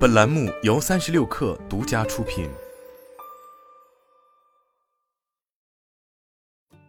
本栏目由三十六氪独家出品。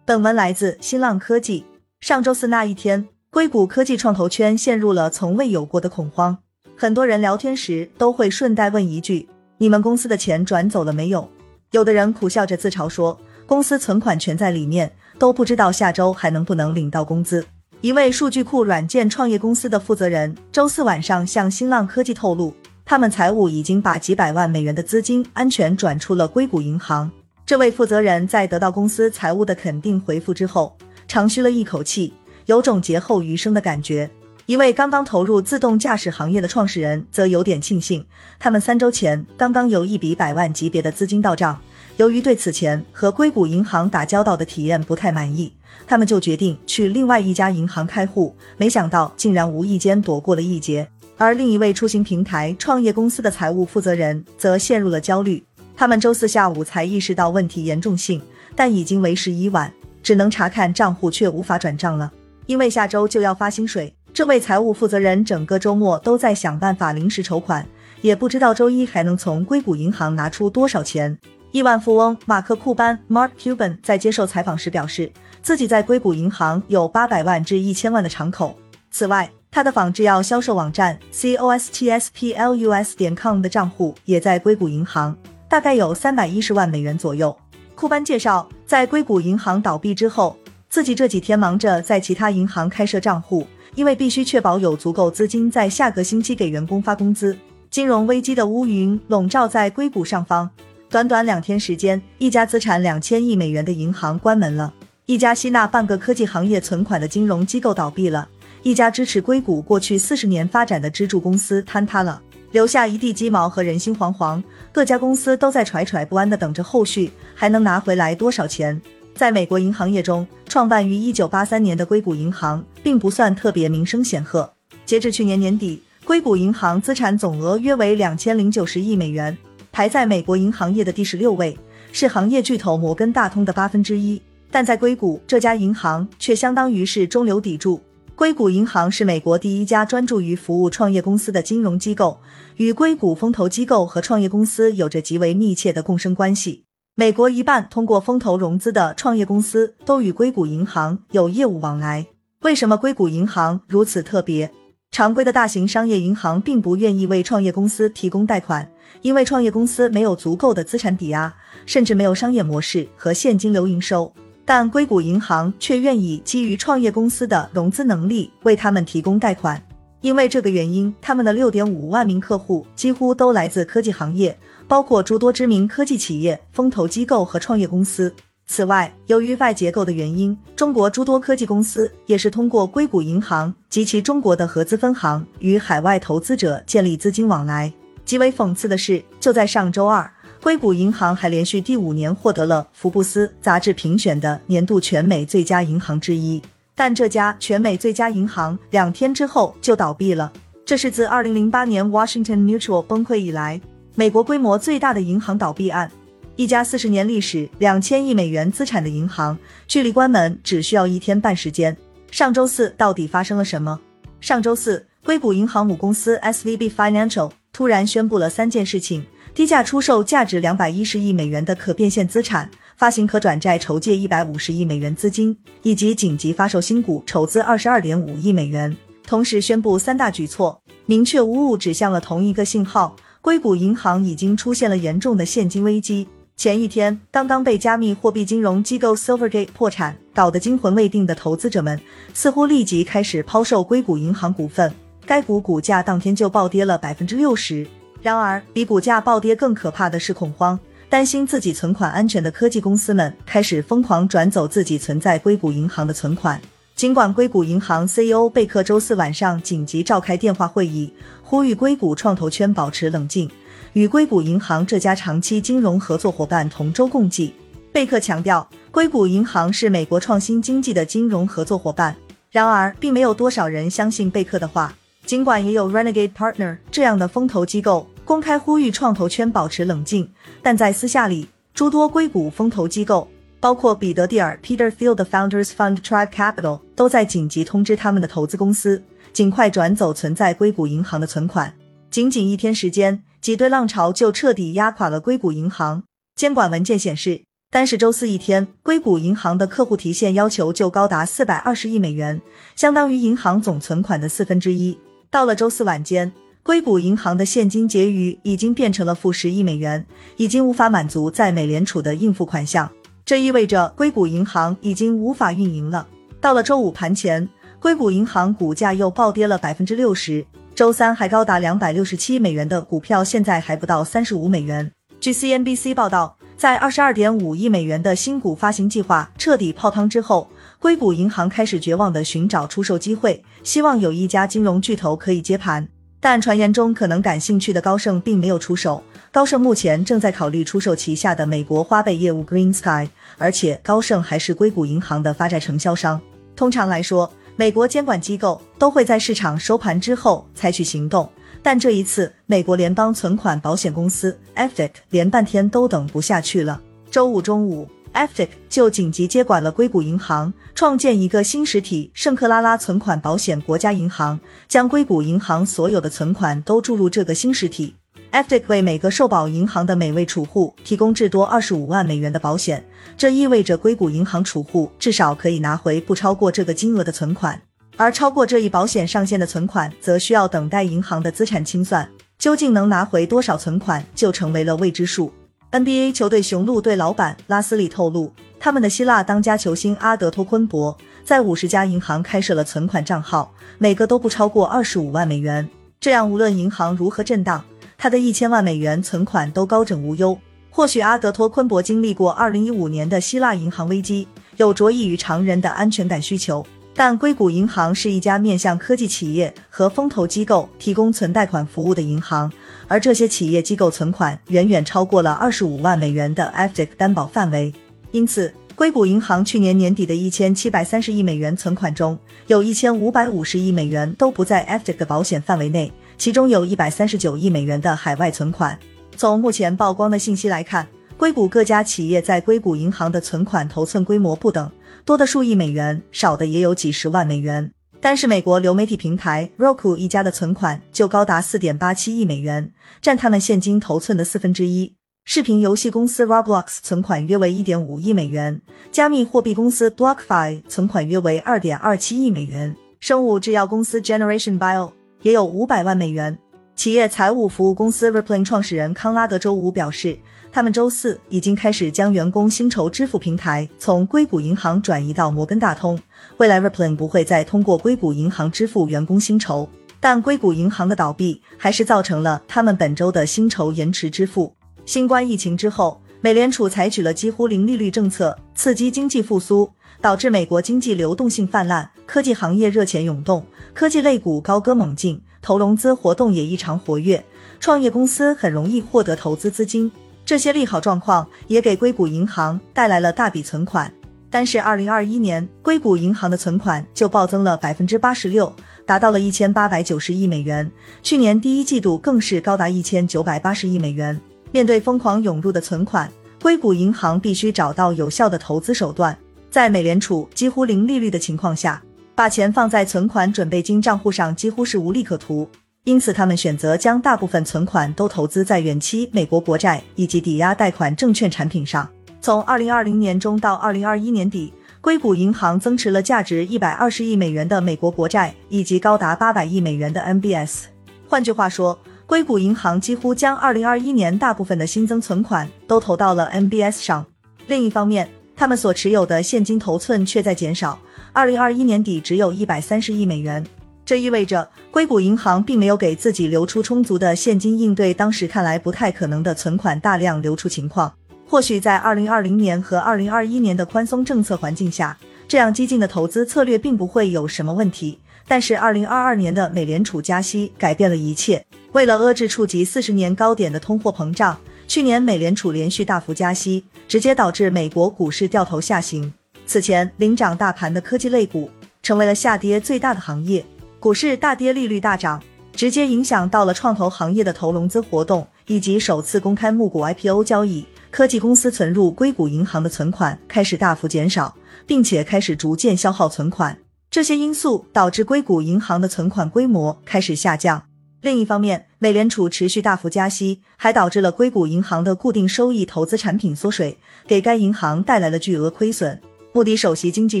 本文来自新浪科技。上周四那一天，硅谷科技创投圈陷入了从未有过的恐慌。很多人聊天时都会顺带问一句：“你们公司的钱转走了没有？”有的人苦笑着自嘲说：“公司存款全在里面，都不知道下周还能不能领到工资。”一位数据库软件创业公司的负责人周四晚上向新浪科技透露。他们财务已经把几百万美元的资金安全转出了硅谷银行。这位负责人在得到公司财务的肯定回复之后，长吁了一口气，有种劫后余生的感觉。一位刚刚投入自动驾驶行业的创始人则有点庆幸，他们三周前刚刚有一笔百万级别的资金到账。由于对此前和硅谷银行打交道的体验不太满意，他们就决定去另外一家银行开户。没想到竟然无意间躲过了一劫。而另一位出行平台创业公司的财务负责人则陷入了焦虑。他们周四下午才意识到问题严重性，但已经为时已晚，只能查看账户却无法转账了。因为下周就要发薪水，这位财务负责人整个周末都在想办法临时筹款，也不知道周一还能从硅谷银行拿出多少钱。亿万富翁马克库班 （Mark Cuban） 在接受采访时表示，自己在硅谷银行有八百万至一千万的敞口。此外，他的仿制药销售网站 C O S T S P L U S 点 com 的账户也在硅谷银行，大概有三百一十万美元左右。库班介绍，在硅谷银行倒闭之后，自己这几天忙着在其他银行开设账户，因为必须确保有足够资金在下个星期给员工发工资。金融危机的乌云笼罩在硅谷上方，短短两天时间，一家资产两千亿美元的银行关门了，一家吸纳半个科技行业存款的金融机构倒闭了。一家支持硅谷过去四十年发展的支柱公司坍塌了，留下一地鸡毛和人心惶惶。各家公司都在惴惴不安地等着后续还能拿回来多少钱。在美国银行业中，创办于一九八三年的硅谷银行并不算特别名声显赫。截至去年年底，硅谷银行资产总额约为两千零九十亿美元，排在美国银行业的第十六位，是行业巨头摩根大通的八分之一。但在硅谷，这家银行却相当于是中流砥柱。硅谷银行是美国第一家专注于服务创业公司的金融机构，与硅谷风投机构和创业公司有着极为密切的共生关系。美国一半通过风投融资的创业公司都与硅谷银行有业务往来。为什么硅谷银行如此特别？常规的大型商业银行并不愿意为创业公司提供贷款，因为创业公司没有足够的资产抵押，甚至没有商业模式和现金流营收。但硅谷银行却愿意基于创业公司的融资能力为他们提供贷款，因为这个原因，他们的六点五万名客户几乎都来自科技行业，包括诸多知名科技企业、风投机构和创业公司。此外，由于外结构的原因，中国诸多科技公司也是通过硅谷银行及其中国的合资分行与海外投资者建立资金往来。极为讽刺的是，就在上周二。硅谷银行还连续第五年获得了福布斯杂志评选的年度全美最佳银行之一，但这家全美最佳银行两天之后就倒闭了。这是自2008年 Washington Mutual 崩溃以来，美国规模最大的银行倒闭案。一家四十年历史、两千亿美元资产的银行，距离关门只需要一天半时间。上周四到底发生了什么？上周四，硅谷银行母公司 SVB Financial 突然宣布了三件事情。低价出售价值两百一十亿美元的可变现资产，发行可转债筹借一百五十亿美元资金，以及紧急发售新股筹资二十二点五亿美元。同时宣布三大举措，明确无误指向了同一个信号：硅谷银行已经出现了严重的现金危机。前一天，刚刚被加密货币金融机构 Silvergate 破产搞得惊魂未定的投资者们，似乎立即开始抛售硅谷银行股份，该股股价当天就暴跌了百分之六十。然而，比股价暴跌更可怕的是恐慌，担心自己存款安全的科技公司们开始疯狂转走自己存在硅谷银行的存款。尽管硅谷银行 CEO 贝克周四晚上紧急召开电话会议，呼吁硅谷创投圈保持冷静，与硅谷银行这家长期金融合作伙伴同舟共济。贝克强调，硅谷银行是美国创新经济的金融合作伙伴。然而，并没有多少人相信贝克的话。尽管也有 Renegade Partner 这样的风投机构公开呼吁创投圈保持冷静，但在私下里，诸多硅谷风投机构，包括彼得蒂尔 Peter Thiel 的 Founders Fund Tribe Capital，都在紧急通知他们的投资公司，尽快转走存在硅谷银行的存款。仅仅一天时间，挤兑浪潮就彻底压垮了硅谷银行。监管文件显示，单是周四一天，硅谷银行的客户提现要求就高达四百二十亿美元，相当于银行总存款的四分之一。到了周四晚间，硅谷银行的现金结余已经变成了负十亿美元，已经无法满足在美联储的应付款项。这意味着硅谷银行已经无法运营了。到了周五盘前，硅谷银行股价又暴跌了百分之六十，周三还高达两百六十七美元的股票，现在还不到三十五美元。据 CNBC 报道，在二十二点五亿美元的新股发行计划彻底泡汤之后，硅谷银行开始绝望地寻找出售机会，希望有一家金融巨头可以接盘。但传言中可能感兴趣的高盛并没有出手。高盛目前正在考虑出售旗下的美国花呗业务 Green Sky，而且高盛还是硅谷银行的发债承销商。通常来说，美国监管机构都会在市场收盘之后采取行动。但这一次，美国联邦存款保险公司 FDIC 连半天都等不下去了。周五中午，FDIC 就紧急接管了硅谷银行，创建一个新实体——圣克拉拉存款保险国家银行，将硅谷银行所有的存款都注入这个新实体。FDIC 为每个受保银行的每位储户提供至多二十五万美元的保险，这意味着硅谷银行储户至少可以拿回不超过这个金额的存款。而超过这一保险上限的存款，则需要等待银行的资产清算。究竟能拿回多少存款，就成为了未知数。NBA 球队雄鹿队老板拉斯里透露，他们的希腊当家球星阿德托昆博在五十家银行开设了存款账号，每个都不超过二十五万美元。这样，无论银行如何震荡，他的一千万美元存款都高枕无忧。或许阿德托昆博经历过二零一五年的希腊银行危机，有着异于常人的安全感需求。但硅谷银行是一家面向科技企业和风投机构提供存贷款服务的银行，而这些企业机构存款远远超过了二十五万美元的 FDIC 担保范围。因此，硅谷银行去年年底的一千七百三十亿美元存款中，有一千五百五十亿美元都不在 FDIC 的保险范围内，其中有一百三十九亿美元的海外存款。从目前曝光的信息来看，硅谷各家企业在硅谷银行的存款头寸规模不等。多的数亿美元，少的也有几十万美元。单是美国流媒体平台 Roku 一家的存款就高达四点八七亿美元，占他们现金头寸的四分之一。视频游戏公司 Roblox 存款约为一点五亿美元，加密货币公司 BlockFi 存款约为二点二七亿美元，生物制药公司 Generation Bio 也有五百万美元。企业财务服务公司 Rippling 创始人康拉德周五表示。他们周四已经开始将员工薪酬支付平台从硅谷银行转移到摩根大通。未来 Rippling 不会再通过硅谷银行支付员工薪酬，但硅谷银行的倒闭还是造成了他们本周的薪酬延迟支付。新冠疫情之后，美联储采取了几乎零利率政策，刺激经济复苏，导致美国经济流动性泛滥，科技行业热钱涌动，科技类股高歌猛进，投融资活动也异常活跃，创业公司很容易获得投资资金。这些利好状况也给硅谷银行带来了大笔存款，但是二零二一年硅谷银行的存款就暴增了百分之八十六，达到了一千八百九十亿美元。去年第一季度更是高达一千九百八十亿美元。面对疯狂涌入的存款，硅谷银行必须找到有效的投资手段。在美联储几乎零利率的情况下，把钱放在存款准备金账户上几乎是无利可图。因此，他们选择将大部分存款都投资在远期美国国债以及抵押贷款证券产品上。从二零二零年中到二零二一年底，硅谷银行增持了价值一百二十亿美元的美国国债以及高达八百亿美元的 MBS。换句话说，硅谷银行几乎将二零二一年大部分的新增存款都投到了 MBS 上。另一方面，他们所持有的现金头寸却在减少，二零二一年底只有一百三十亿美元。这意味着硅谷银行并没有给自己留出充足的现金，应对当时看来不太可能的存款大量流出情况。或许在二零二零年和二零二一年的宽松政策环境下，这样激进的投资策略并不会有什么问题。但是二零二二年的美联储加息改变了一切。为了遏制触及四十年高点的通货膨胀，去年美联储连续大幅加息，直接导致美国股市掉头下行。此前领涨大盘的科技类股成为了下跌最大的行业。股市大跌，利率大涨，直接影响到了创投行业的投融资活动以及首次公开募股 IPO 交易。科技公司存入硅谷银行的存款开始大幅减少，并且开始逐渐消耗存款。这些因素导致硅谷银行的存款规模开始下降。另一方面，美联储持续大幅加息，还导致了硅谷银行的固定收益投资产品缩水，给该银行带来了巨额亏损。穆迪首席经济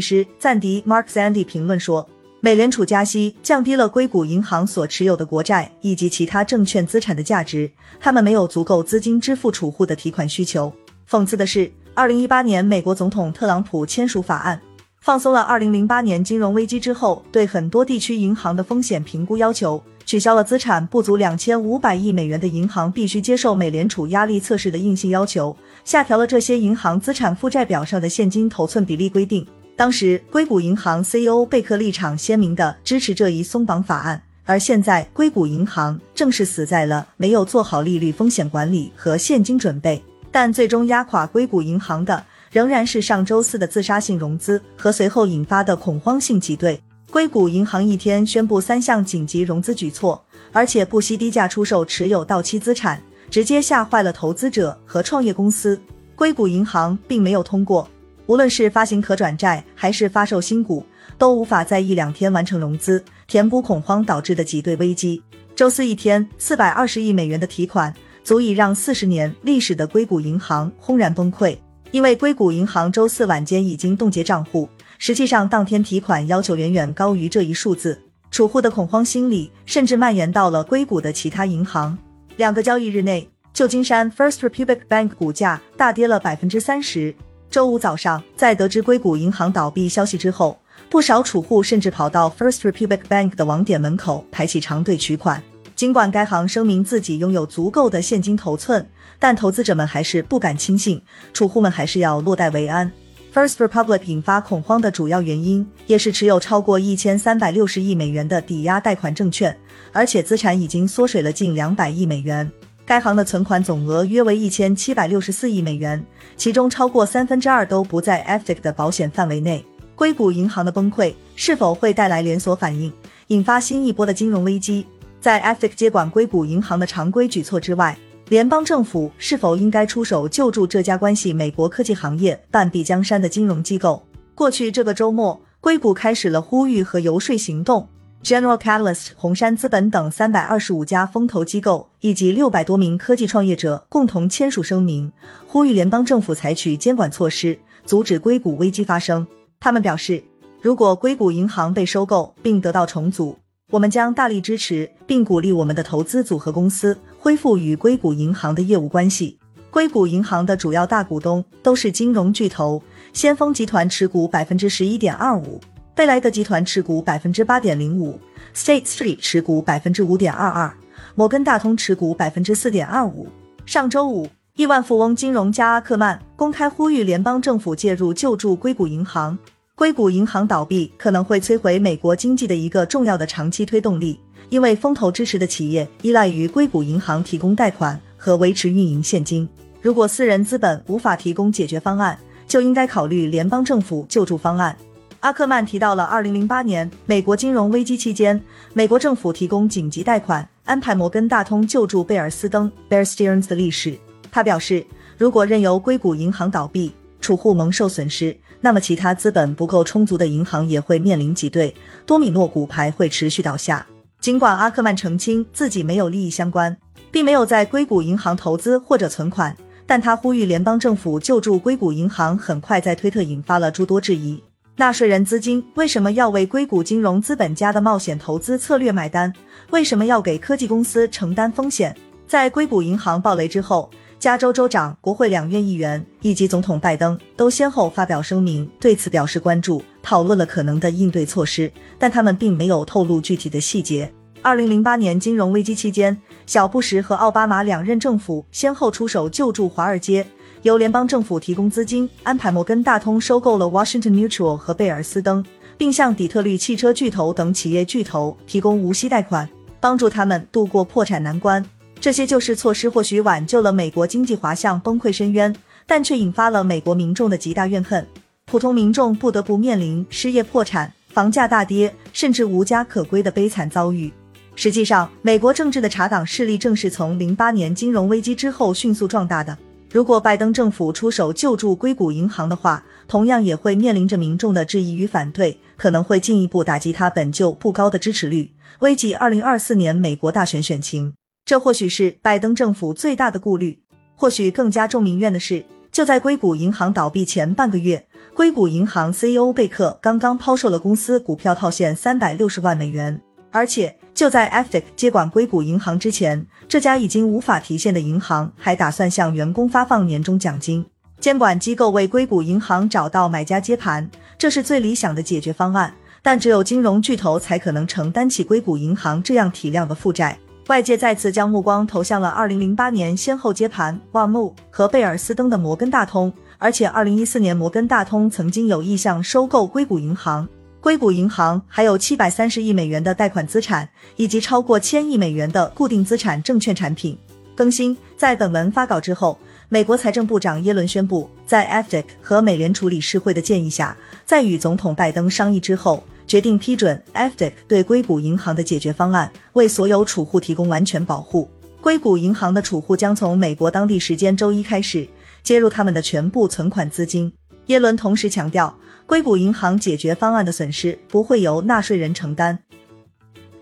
师赞迪 （Mark Zandi） 评论说，美联储加息降低了硅谷银行所持有的国债以及其他证券资产的价值，他们没有足够资金支付储户的提款需求。讽刺的是，二零一八年美国总统特朗普签署法案。放松了二零零八年金融危机之后对很多地区银行的风险评估要求，取消了资产不足两千五百亿美元的银行必须接受美联储压力测试的硬性要求，下调了这些银行资产负债表上的现金头寸比例规定。当时硅谷银行 CEO 贝克立场鲜明地支持这一松绑法案，而现在硅谷银行正是死在了没有做好利率风险管理和现金准备。但最终压垮硅谷银行的。仍然是上周四的自杀性融资和随后引发的恐慌性挤兑。硅谷银行一天宣布三项紧急融资举措，而且不惜低价出售持有到期资产，直接吓坏了投资者和创业公司。硅谷银行并没有通过，无论是发行可转债还是发售新股，都无法在一两天完成融资，填补恐慌导致的挤兑危机。周四一天，四百二十亿美元的提款，足以让四十年历史的硅谷银行轰然崩溃。因为硅谷银行周四晚间已经冻结账户，实际上当天提款要求远远高于这一数字，储户的恐慌心理甚至蔓延到了硅谷的其他银行。两个交易日内，旧金山 First Republic Bank 股价大跌了百分之三十。周五早上，在得知硅谷银行倒闭消息之后，不少储户甚至跑到 First Republic Bank 的网点门口排起长队取款。尽管该行声明自己拥有足够的现金头寸，但投资者们还是不敢轻信，储户们还是要落袋为安。First Republic 引发恐慌的主要原因，也是持有超过一千三百六十亿美元的抵押贷款证券，而且资产已经缩水了近两百亿美元。该行的存款总额约为一千七百六十四亿美元，其中超过三分之二都不在 FDIC 的保险范围内。硅谷银行的崩溃是否会带来连锁反应，引发新一波的金融危机？在 FIC 接管硅谷银行的常规举措之外，联邦政府是否应该出手救助这家关系美国科技行业半壁江山的金融机构？过去这个周末，硅谷开始了呼吁和游说行动。General Catalyst、红杉资本等三百二十五家风投机构以及六百多名科技创业者共同签署声明，呼吁联邦政府采取监管措施，阻止硅谷危机发生。他们表示，如果硅谷银行被收购并得到重组，我们将大力支持并鼓励我们的投资组合公司恢复与硅谷银行的业务关系。硅谷银行的主要大股东都是金融巨头，先锋集团持股百分之十一点二五，贝莱德集团持股百分之八点零五，State Street 持股百分之五点二二，摩根大通持股百分之四点二五。上周五，亿万富翁金融家阿克曼公开呼吁联邦政府介入救助硅谷银行。硅谷银行倒闭可能会摧毁美国经济的一个重要的长期推动力，因为风投支持的企业依赖于硅谷银行提供贷款和维持运营现金。如果私人资本无法提供解决方案，就应该考虑联邦政府救助方案。阿克曼提到了2008年美国金融危机期间，美国政府提供紧急贷款，安排摩根大通救助贝尔斯登 （Bear Stearns） 的历史。他表示，如果任由硅谷银行倒闭，储户蒙受损失。那么，其他资本不够充足的银行也会面临挤兑，多米诺骨牌会持续倒下。尽管阿克曼澄清自己没有利益相关，并没有在硅谷银行投资或者存款，但他呼吁联邦政府救助硅谷银行，很快在推特引发了诸多质疑。纳税人资金为什么要为硅谷金融资本家的冒险投资策略买单？为什么要给科技公司承担风险？在硅谷银行暴雷之后。加州州长、国会两院议员以及总统拜登都先后发表声明，对此表示关注，讨论了可能的应对措施，但他们并没有透露具体的细节。二零零八年金融危机期间，小布什和奥巴马两任政府先后出手救助华尔街，由联邦政府提供资金，安排摩根大通收购了 Washington Mutual 和贝尔斯登，并向底特律汽车巨头等企业巨头提供无息贷款，帮助他们度过破产难关。这些救市措施或许挽救了美国经济滑向崩溃深渊，但却引发了美国民众的极大怨恨。普通民众不得不面临失业、破产、房价大跌，甚至无家可归的悲惨遭遇。实际上，美国政治的查党势力正是从零八年金融危机之后迅速壮大的。如果拜登政府出手救助硅谷银行的话，同样也会面临着民众的质疑与反对，可能会进一步打击他本就不高的支持率，危及二零二四年美国大选选情。这或许是拜登政府最大的顾虑。或许更加众民怨的是，就在硅谷银行倒闭前半个月，硅谷银行 CEO 贝克刚刚抛售了公司股票套现三百六十万美元，而且就在 FTX 接管硅谷银行之前，这家已经无法提现的银行还打算向员工发放年终奖金。监管机构为硅谷银行找到买家接盘，这是最理想的解决方案，但只有金融巨头才可能承担起硅谷银行这样体量的负债。外界再次将目光投向了2008年先后接盘万木和贝尔斯登的摩根大通，而且2014年摩根大通曾经有意向收购硅谷银行。硅谷银行还有730亿美元的贷款资产，以及超过千亿美元的固定资产证券产品。更新在本文发稿之后，美国财政部长耶伦宣布，在 FTX 和美联储理事会的建议下，在与总统拜登商议之后。决定批准 FDIC 对硅谷银行的解决方案，为所有储户提供完全保护。硅谷银行的储户将从美国当地时间周一开始接入他们的全部存款资金。耶伦同时强调，硅谷银行解决方案的损失不会由纳税人承担。